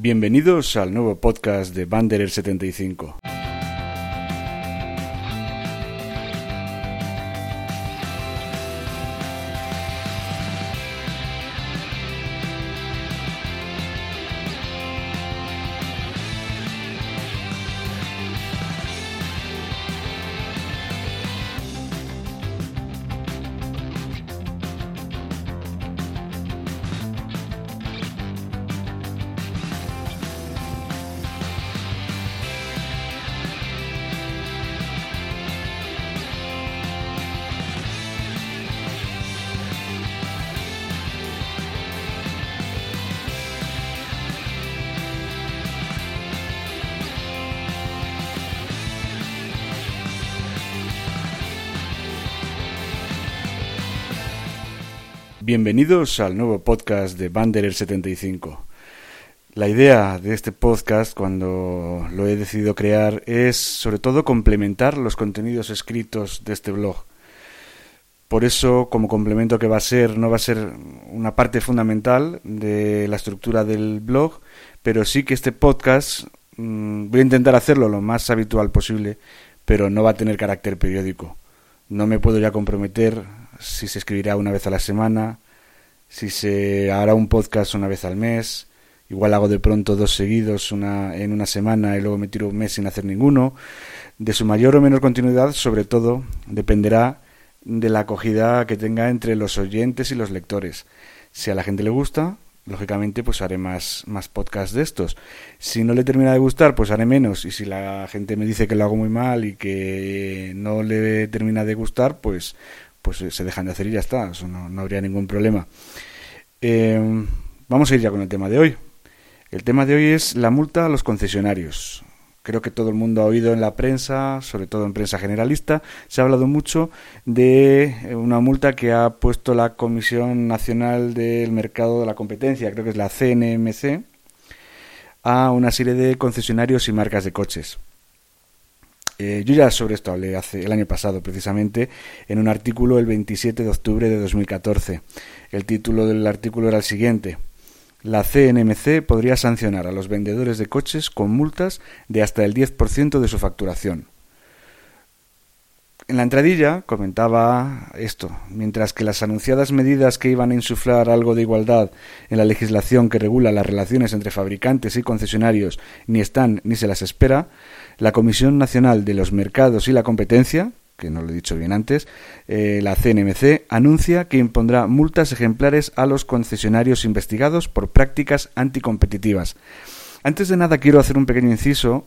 Bienvenidos al nuevo podcast de Banderer 75. Bienvenidos al nuevo podcast de Banderer 75. La idea de este podcast, cuando lo he decidido crear, es sobre todo complementar los contenidos escritos de este blog. Por eso, como complemento que va a ser, no va a ser una parte fundamental de la estructura del blog, pero sí que este podcast mmm, voy a intentar hacerlo lo más habitual posible, pero no va a tener carácter periódico. No me puedo ya comprometer si se escribirá una vez a la semana, si se hará un podcast una vez al mes, igual hago de pronto dos seguidos una, en una semana y luego me tiro un mes sin hacer ninguno. De su mayor o menor continuidad, sobre todo, dependerá de la acogida que tenga entre los oyentes y los lectores. Si a la gente le gusta, lógicamente pues haré más, más podcasts de estos. Si no le termina de gustar, pues haré menos. Y si la gente me dice que lo hago muy mal y que no le termina de gustar, pues pues eh, se dejan de hacer y ya está, eso no, habría ningún problema. Eh, vamos a ir ya con el tema de hoy. El tema de hoy es la multa a los concesionarios. Creo que todo el mundo ha oído en la prensa, sobre todo en prensa generalista, se ha hablado mucho de eh, una multa que ha puesto la Comisión Nacional del Mercado de la Competencia, creo que es la CNMC, a una serie de concesionarios y marcas de coches. Eh, yo ya sobre esto hablé hace el año pasado, precisamente, en un artículo el 27 de octubre de 2014. El título del artículo era el siguiente. La CNMC podría sancionar a los vendedores de coches con multas de hasta el 10% de su facturación. En la entradilla comentaba esto, mientras que las anunciadas medidas que iban a insuflar algo de igualdad en la legislación que regula las relaciones entre fabricantes y concesionarios ni están ni se las espera, la Comisión Nacional de los Mercados y la Competencia, que no lo he dicho bien antes, eh, la CNMC anuncia que impondrá multas ejemplares a los concesionarios investigados por prácticas anticompetitivas. Antes de nada quiero hacer un pequeño inciso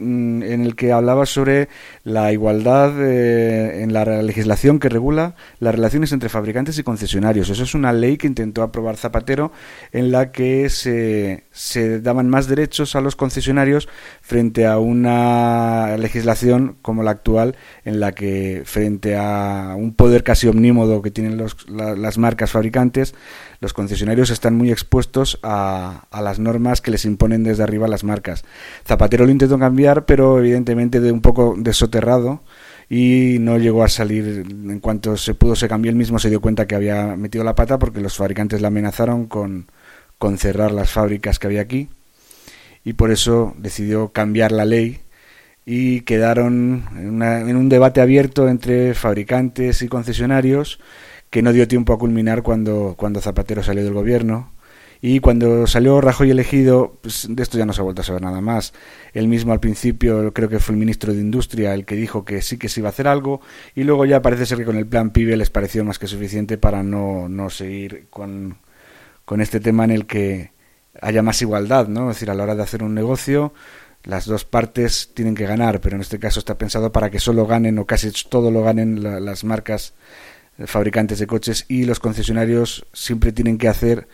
Mm, en el que hablaba sobre la igualdad eh, en la legislación que regula las relaciones entre fabricantes y concesionarios. Eso es una ley que intentó aprobar Zapatero en la que se, se daban más derechos a los concesionarios frente a una legislación como la actual en la que frente a un poder casi omnímodo que tienen los, las marcas fabricantes, los concesionarios están muy expuestos a, las normas que les imponen desde arriba las marcas. Zapatero lo intentó cambiar pero evidentemente de un poco desoterrado y no llegó a salir en cuanto se pudo se cambió el mismo se dio cuenta que había metido la pata porque los fabricantes la amenazaron con, con cerrar las fábricas que había aquí y por eso decidió cambiar la ley y quedaron en, en un debate abierto entre fabricantes y concesionarios que no dio tiempo a culminar cuando, cuando Zapatero salió del gobierno y cuando salió Rajoy elegido, pues de esto ya no se ha vuelto a saber nada más. Él mismo al principio, creo que fue el ministro de Industria el que dijo que sí que se iba a hacer algo, y luego ya parece ser que con el plan PIBE les pareció más que suficiente para no, no seguir con, con este tema en el que haya más igualdad, ¿no? Es decir, a la hora de hacer un negocio, las dos partes tienen que ganar, pero en este caso está pensado para que solo ganen o casi todo lo ganen las marcas eh, fabricantes de coches y los concesionarios siempre tienen que hacer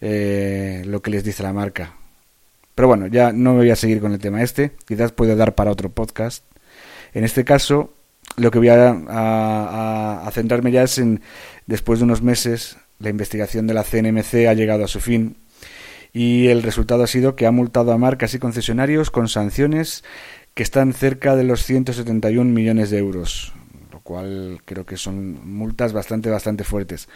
eh, lo que les dice la marca. Pero bueno, ya no me voy a seguir con el tema este, quizás puedo dar para otro podcast. En este caso, lo que voy a, a, centrarme ya es en, después de unos meses, la investigación de la CNMC ha llegado a su fin. Y el resultado ha sido que ha multado a marcas y concesionarios con sanciones que están cerca de los 171 millones de euros, lo cual creo que son multas bastante, bastante fuertes.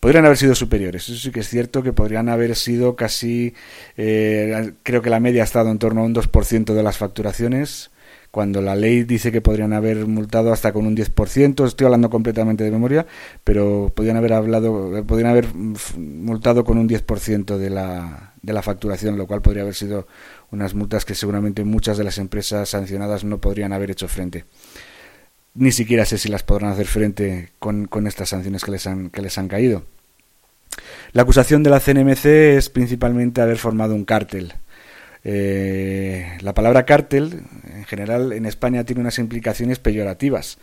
Podrían haber sido superiores, eso sí que es cierto que podrían haber sido casi, eh, creo que la media ha estado en torno a un 2% de las facturaciones, cuando la ley dice que podrían haber multado hasta con un 10%, estoy hablando completamente de memoria, pero podrían haber hablado, podrían haber multado con un 10% de la, de la facturación, lo cual podría haber sido unas multas que seguramente muchas de las empresas sancionadas no podrían haber hecho frente. Ni siquiera sé si las podrán hacer frente con, con estas sanciones que les, han, que les han caído. La acusación de la CNMC es principalmente haber formado un cártel eh, la palabra cártel, en general, en España tiene unas implicaciones peyorativas.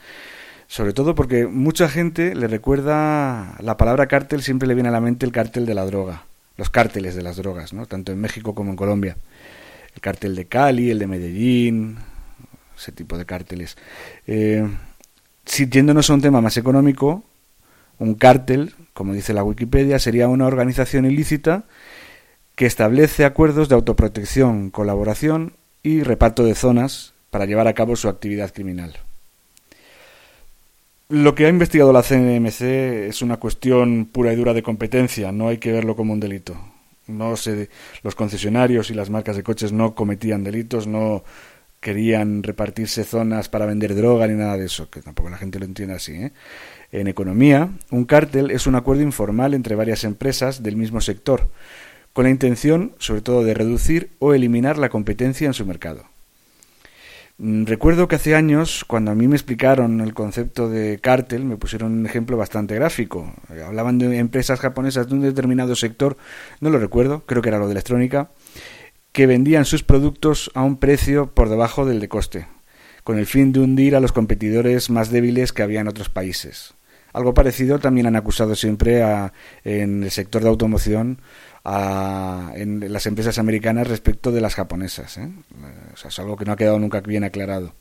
Sobre todo porque mucha gente le recuerda la palabra cártel, siempre le viene a la mente el cártel de la droga, los cárteles de las drogas, ¿no? tanto en México como en Colombia. El cártel de Cali, el de Medellín, ese tipo de cárteles. Eh, si yéndonos a un tema más económico, un cártel, como dice la Wikipedia, sería una organización ilícita que establece acuerdos de autoprotección, colaboración y reparto de zonas para llevar a cabo su actividad criminal. Lo que ha investigado la CNMC es una cuestión pura y dura de competencia, no hay que verlo como un delito. No se, los concesionarios y las marcas de coches no cometían delitos, no querían repartirse zonas para vender droga ni nada de eso, que tampoco la gente lo entiende así. ¿eh? En economía, un cártel es un acuerdo informal entre varias empresas del mismo sector, con la intención, sobre todo, de reducir o eliminar la competencia en su mercado. Mm, recuerdo que hace años, cuando a mí me explicaron el concepto de cártel, me pusieron un ejemplo bastante gráfico. Eh, hablaban de empresas japonesas de un determinado sector, no lo recuerdo, creo que era lo de electrónica, que vendían sus productos a un precio por debajo del de coste, con el fin de hundir a los competidores más débiles que había en otros países. Algo parecido también han acusado siempre a, en el sector de automoción en las empresas americanas respecto de las japonesas. ¿eh? es algo que no ha quedado nunca bien aclarado.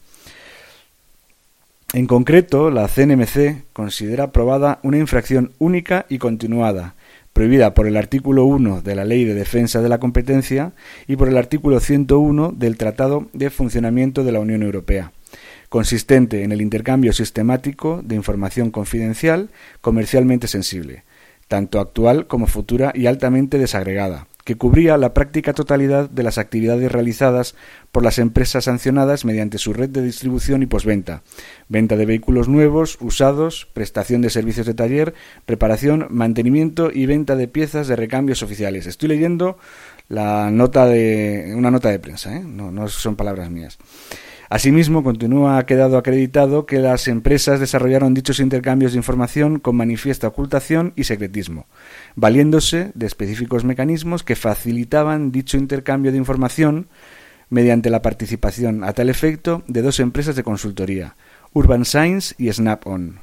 En concreto, la CNMC considera aprobada una infracción única y continuada, prohibida por el artículo 1 de la Ley de Defensa de la Competencia y por el artículo 101 del Tratado de Funcionamiento de la Unión Europea, consistente en el intercambio sistemático de información confidencial comercialmente sensible, tanto actual como futura y altamente desagregada, que cubría la práctica totalidad de las actividades realizadas por las empresas sancionadas mediante su red de distribución y posventa, venta de vehículos nuevos, usados, prestación de servicios de taller, reparación, mantenimiento y venta de piezas de recambios oficiales. Estoy leyendo la nota de una nota de prensa, ¿eh? no, no son palabras mías. Asimismo, continúa quedado acreditado que las empresas desarrollaron dichos intercambios de información con manifiesta ocultación y secretismo, valiéndose de específicos mecanismos que facilitaban dicho intercambio de información mediante la participación a tal efecto de dos empresas de consultoría, Urban Science y Snap-on.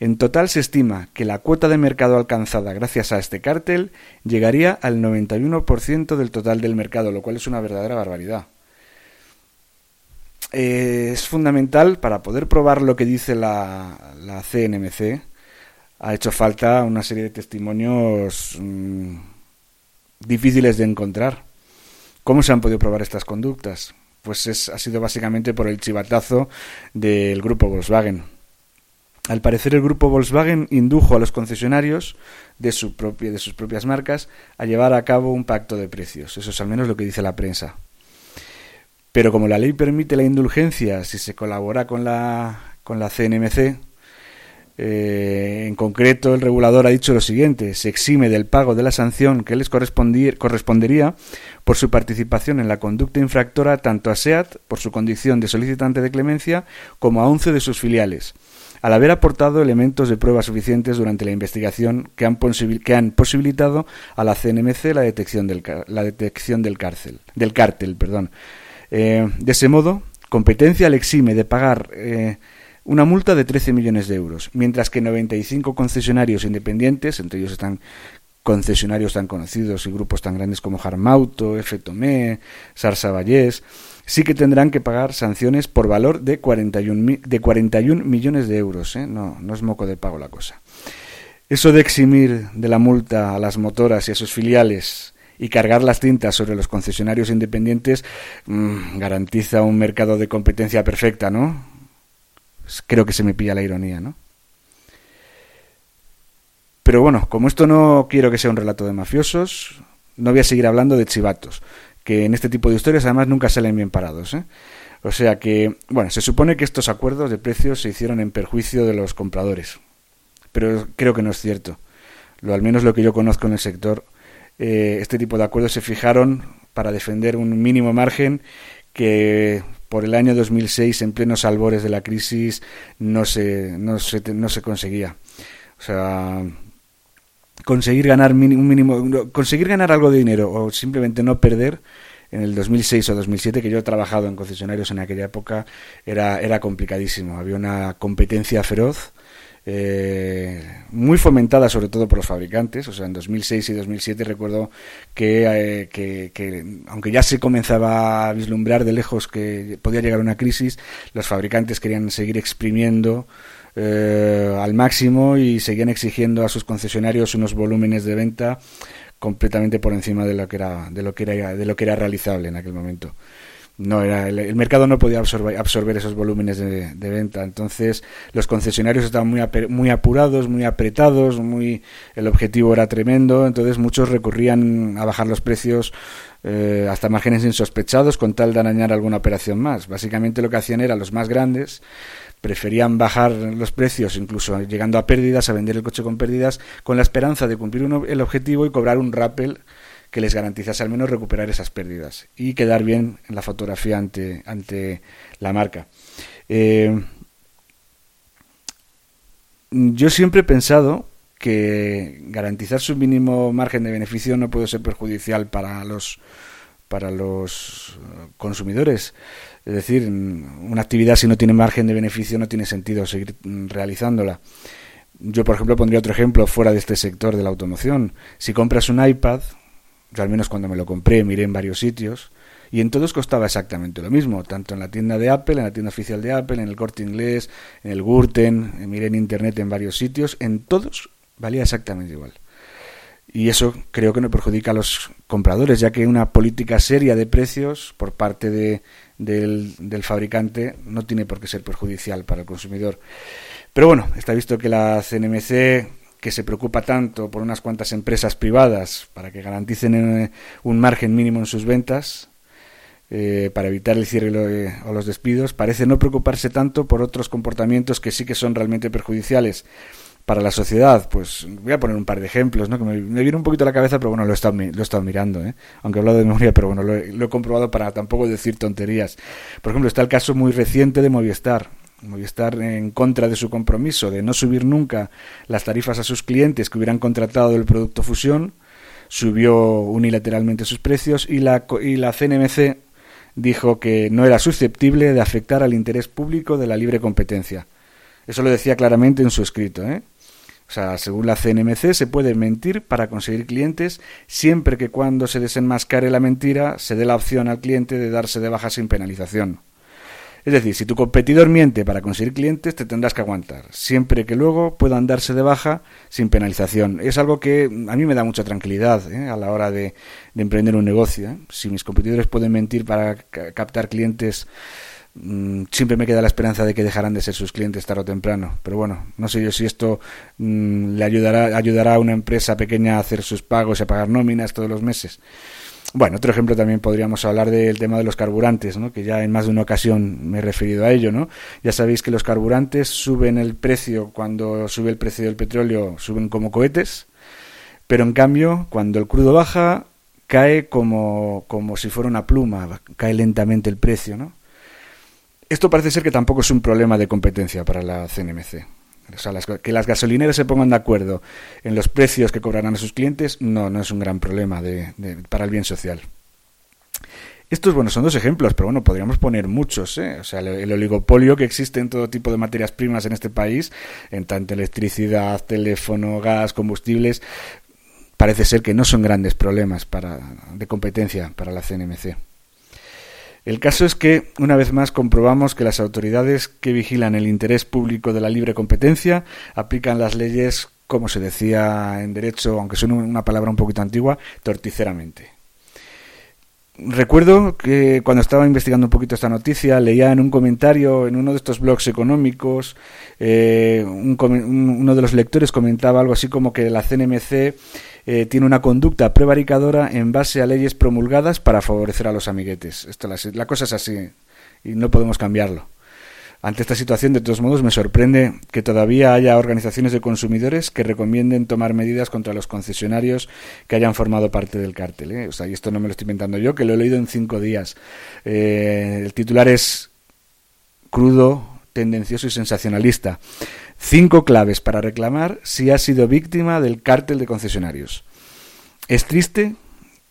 En total se estima que la cuota de mercado alcanzada gracias a este cártel llegaría al 91% del total del mercado, lo cual es una verdadera barbaridad. Eh, es fundamental para poder probar lo que dice la, CNMC. Ha hecho falta una serie de testimonios mm, difíciles de encontrar. ¿Cómo se han podido probar estas conductas? Pues es, ha sido básicamente por el chivatazo del grupo Volkswagen. Al parecer el grupo Volkswagen indujo a los concesionarios de, su propia, de sus propias marcas a llevar a cabo un pacto de precios. Eso es al menos lo que dice la prensa. Pero como la ley permite la indulgencia si se colabora con la, con la CNMC, eh, en concreto, el regulador ha dicho lo siguiente: se exime del pago de la sanción que les correspondería por su participación en la conducta infractora tanto a SEAT, por su condición de solicitante de clemencia, como a once de sus filiales, al haber aportado elementos de prueba suficientes durante la investigación que han, que han posibilitado a la CNMC la detección del, la detección del cárcel, del cártel. Perdón. Eh, de ese modo, competencia le exime de pagar eh, una multa de 13 millones de euros, mientras que 95 concesionarios independientes, entre ellos están concesionarios tan conocidos y grupos tan grandes como Harmauto, F. Tomé, Sarsa Vallés, sí que tendrán que pagar sanciones por valor de 41, de 41 millones de euros. ¿eh? No, no es moco de pago la cosa. Eso de eximir de la multa a las motoras y a sus filiales y cargar las tintas sobre los concesionarios independientes mm, garantiza un mercado de competencia perfecta, ¿no? Creo que se me pilla la ironía, ¿no? Pero bueno, como esto no quiero que sea un relato de mafiosos, no voy a seguir hablando de chivatos, que en este tipo de historias además nunca salen bien parados. ¿eh? O sea que, bueno, se supone que estos acuerdos de precios se hicieron en perjuicio de los compradores, pero creo que no es cierto. Lo, al menos lo que yo conozco en el sector, eh, este tipo de acuerdos se fijaron para defender un mínimo margen que por el año 2006, en plenos albores de la crisis, no se, no se, no se conseguía. O sea, conseguir ganar un mínimo, conseguir ganar algo de dinero o simplemente no perder en el 2006 o 2007 que yo he trabajado en concesionarios en aquella época era era complicadísimo había una competencia feroz eh, muy fomentada sobre todo por los fabricantes. O sea, en 2006 y 2007 recuerdo que, eh, que, aunque ya se comenzaba a vislumbrar de lejos que podía llegar una crisis, los fabricantes querían seguir exprimiendo eh, al máximo y seguían exigiendo a sus concesionarios unos volúmenes de venta completamente por encima de lo que era de lo que era de lo que era realizable en aquel momento no era el, mercado no podía absorber, absorber esos volúmenes de, venta. Entonces los concesionarios estaban muy muy apurados muy apretados muy el objetivo era tremendo. Entonces muchos recurrían a bajar los precios eh, hasta márgenes insospechados con tal de arañar alguna operación más. Básicamente lo que hacían era los más grandes preferían bajar los precios, incluso llegando a pérdidas, a vender el coche con pérdidas, con la esperanza de cumplir el objetivo y cobrar un rappel que les garantizase al menos recuperar esas pérdidas y quedar bien en la fotografía ante, ante la marca. Eh, yo siempre he pensado que garantizar su mínimo margen de beneficio no puede ser perjudicial para los para los consumidores. Es decir, una actividad si no tiene margen de beneficio no tiene sentido seguir realizándola. Yo, por ejemplo, pondría otro ejemplo fuera de este sector de la automoción. Si compras un iPad, yo al menos cuando me lo compré miré en varios sitios, y en todos costaba exactamente lo mismo, tanto en la tienda de Apple, en la tienda oficial de Apple, en el corte inglés, en el Gurten, miré en internet en varios sitios, en todos valía exactamente igual. Y eso creo que no perjudica a los compradores, ya que una política seria de precios por parte de, del, del, fabricante no tiene por qué ser perjudicial para el consumidor. Pero bueno, está visto que la CNMC, que se preocupa tanto por unas cuantas empresas privadas para que garanticen eh, un margen mínimo en sus ventas, eh, para evitar el cierre o los despidos, parece no preocuparse tanto por otros comportamientos que sí que son realmente perjudiciales para la sociedad, pues voy a poner un par de ejemplos, ¿no? que me, viene un poquito a la cabeza, pero bueno, lo he estado, lo he estado mirando, ¿eh? aunque he hablado de memoria, pero bueno, lo he, comprobado para tampoco decir tonterías. Por ejemplo, está el caso muy reciente de Movistar. Movistar en contra de su compromiso de no subir nunca las tarifas a sus clientes que hubieran contratado el producto Fusión, subió unilateralmente sus precios y la, y la CNMC dijo que no era susceptible de afectar al interés público de la libre competencia. Eso lo decía claramente en su escrito, ¿eh? O sea, según la CNMC, se puede mentir para conseguir clientes siempre que cuando se desenmascare la mentira se dé la opción al cliente de darse de baja sin penalización. Es decir, si tu competidor miente para conseguir clientes, te tendrás que aguantar, siempre que luego puedan darse de baja sin penalización. Es algo que a mí me da mucha tranquilidad ¿eh? a la hora de, emprender un negocio. ¿eh? Si mis competidores pueden mentir para captar clientes Mm, siempre me queda la esperanza de que dejarán de ser sus clientes tarde o temprano. Pero bueno, no sé yo si esto mm, le ayudará, ayudará a una empresa pequeña a hacer sus pagos y a pagar nóminas todos los meses. Bueno, otro ejemplo también podríamos hablar del tema de los carburantes, ¿no? que ya en más de una ocasión me he referido a ello. ¿no? Ya sabéis que los carburantes suben el precio cuando sube el precio del petróleo, suben como cohetes, pero en cambio, cuando el crudo baja, cae como, como si fuera una pluma, cae lentamente el precio. ¿no? Esto parece ser que tampoco es un problema de competencia para la CNMC. O sea, que las gasolineras se pongan de acuerdo en los precios que cobrarán a sus clientes, no, no es un gran problema de, para el bien social. Estos, bueno, son dos ejemplos, pero bueno, podríamos poner muchos, ¿eh? O sea, el, oligopolio que existe en todo tipo de materias primas en este país, en tanto electricidad, teléfono, gas, combustibles, parece ser que no son grandes problemas para, de competencia para la CNMC. El caso es que, una vez más, comprobamos que las autoridades que vigilan el interés público de la libre competencia aplican las leyes, como se decía en derecho, aunque suene una palabra un poquito antigua, torticeramente. recuerdo que cuando estaba investigando un poquito esta noticia, leía en un comentario en uno de estos blogs económicos, eh, uno de los lectores comentaba algo así como que la CNMC eh, tiene una conducta prevaricadora en base a leyes promulgadas para favorecer a los amiguetes. Esto, la cosa es así y no podemos cambiarlo. Ante esta situación, de todos modos, me sorprende que todavía haya organizaciones de consumidores que recomienden tomar medidas contra los concesionarios que hayan formado parte del cártel. ¿eh? O sea, y esto no me lo estoy inventando yo, que lo he leído en cinco días. Eh, el titular es crudo, tendencioso y sensacionalista. Cinco claves para reclamar si ha sido víctima del cártel de concesionarios. Es triste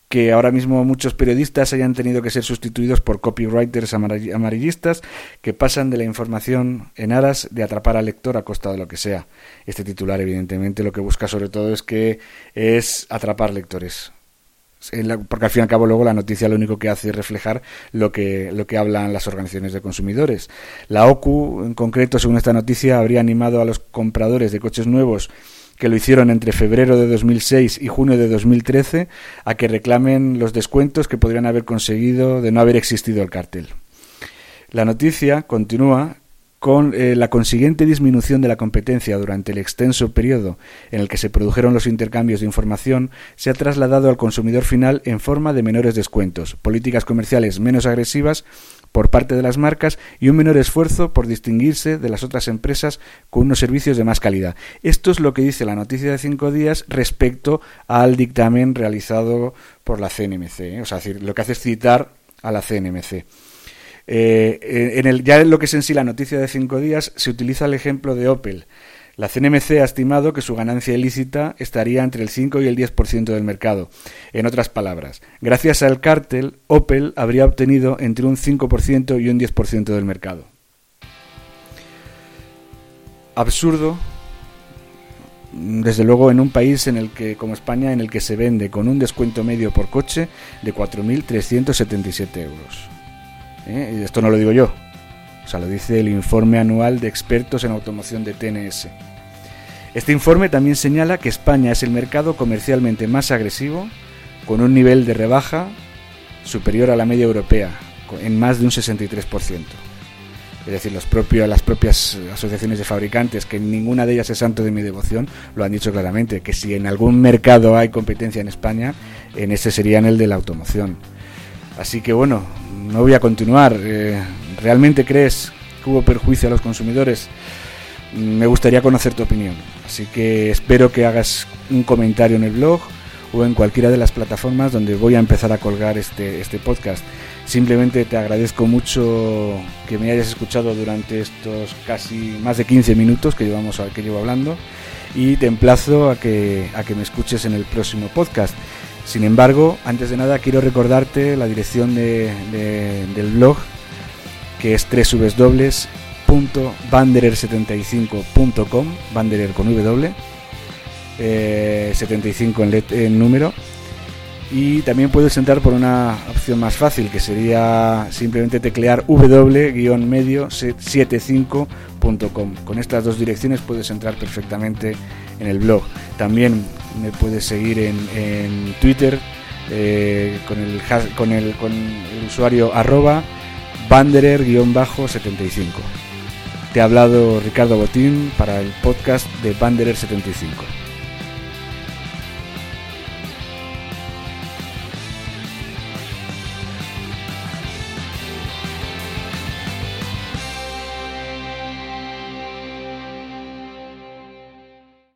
que ahora mismo muchos periodistas hayan tenido que ser sustituidos por copywriters amarillistas que pasan de la información en aras de atrapar al lector a costa de lo que sea. Este titular, evidentemente, lo que busca sobre todo es que es atrapar lectores. Porque al fin y al cabo luego la noticia lo único que hace es reflejar lo que, lo que hablan las organizaciones de consumidores. La OCU, en concreto, según esta noticia, habría animado a los compradores de coches nuevos que lo hicieron entre febrero de 2006 y junio de 2013 a que reclamen los descuentos que podrían haber conseguido de no haber existido el cartel. La noticia continúa con eh, la consiguiente disminución de la competencia durante el extenso periodo en el que se produjeron los intercambios de información, se ha trasladado al consumidor final en forma de menores descuentos, políticas comerciales menos agresivas por parte de las marcas y un menor esfuerzo por distinguirse de las otras empresas con unos servicios de más calidad. Esto es lo que dice la noticia de cinco días respecto al dictamen realizado por la CNMC. ¿eh? O sea, lo que hace es citar a la CNMC. Eh, en el, ya en lo que es en sí la noticia de cinco días se utiliza el ejemplo de Opel. La CNMC ha estimado que su ganancia ilícita estaría entre el 5 y el 10% del mercado. En otras palabras, gracias al cártel, Opel habría obtenido entre un 5% y un 10% del mercado. Absurdo, desde luego en un país en el que como España en el que se vende con un descuento medio por coche de 4.377 euros. ¿Eh? Esto no lo digo yo, o sea, lo dice el informe anual de expertos en automoción de TNS. Este informe también señala que España es el mercado comercialmente más agresivo, con un nivel de rebaja superior a la media europea, en más de un 63%. Es decir, los propios, las propias asociaciones de fabricantes, que ninguna de ellas es santo de mi devoción, lo han dicho claramente, que si en algún mercado hay competencia en España, en ese sería en el de la automoción. Así que bueno, no voy a continuar. Eh, ¿Realmente crees que hubo perjuicio a los consumidores? Me gustaría conocer tu opinión. Así que espero que hagas un comentario en el blog o en cualquiera de las plataformas donde voy a empezar a colgar este, este podcast. Simplemente te agradezco mucho que me hayas escuchado durante estos casi más de 15 minutos que llevamos que llevo hablando y te emplazo a que, a que me escuches en el próximo podcast. Sin embargo, antes de nada quiero recordarte la dirección del blog que es www.banderer75.com, Banderer con W, 75 eh, en, en número. Y también puedes entrar por una opción más fácil, que sería simplemente teclear w-medio75.com. Con estas dos direcciones puedes entrar perfectamente en el blog. También me puedes seguir en, Twitter eh, con, el, con, el, con el usuario arroba banderer-75. Te ha hablado Ricardo Botín para el podcast de Banderer 75.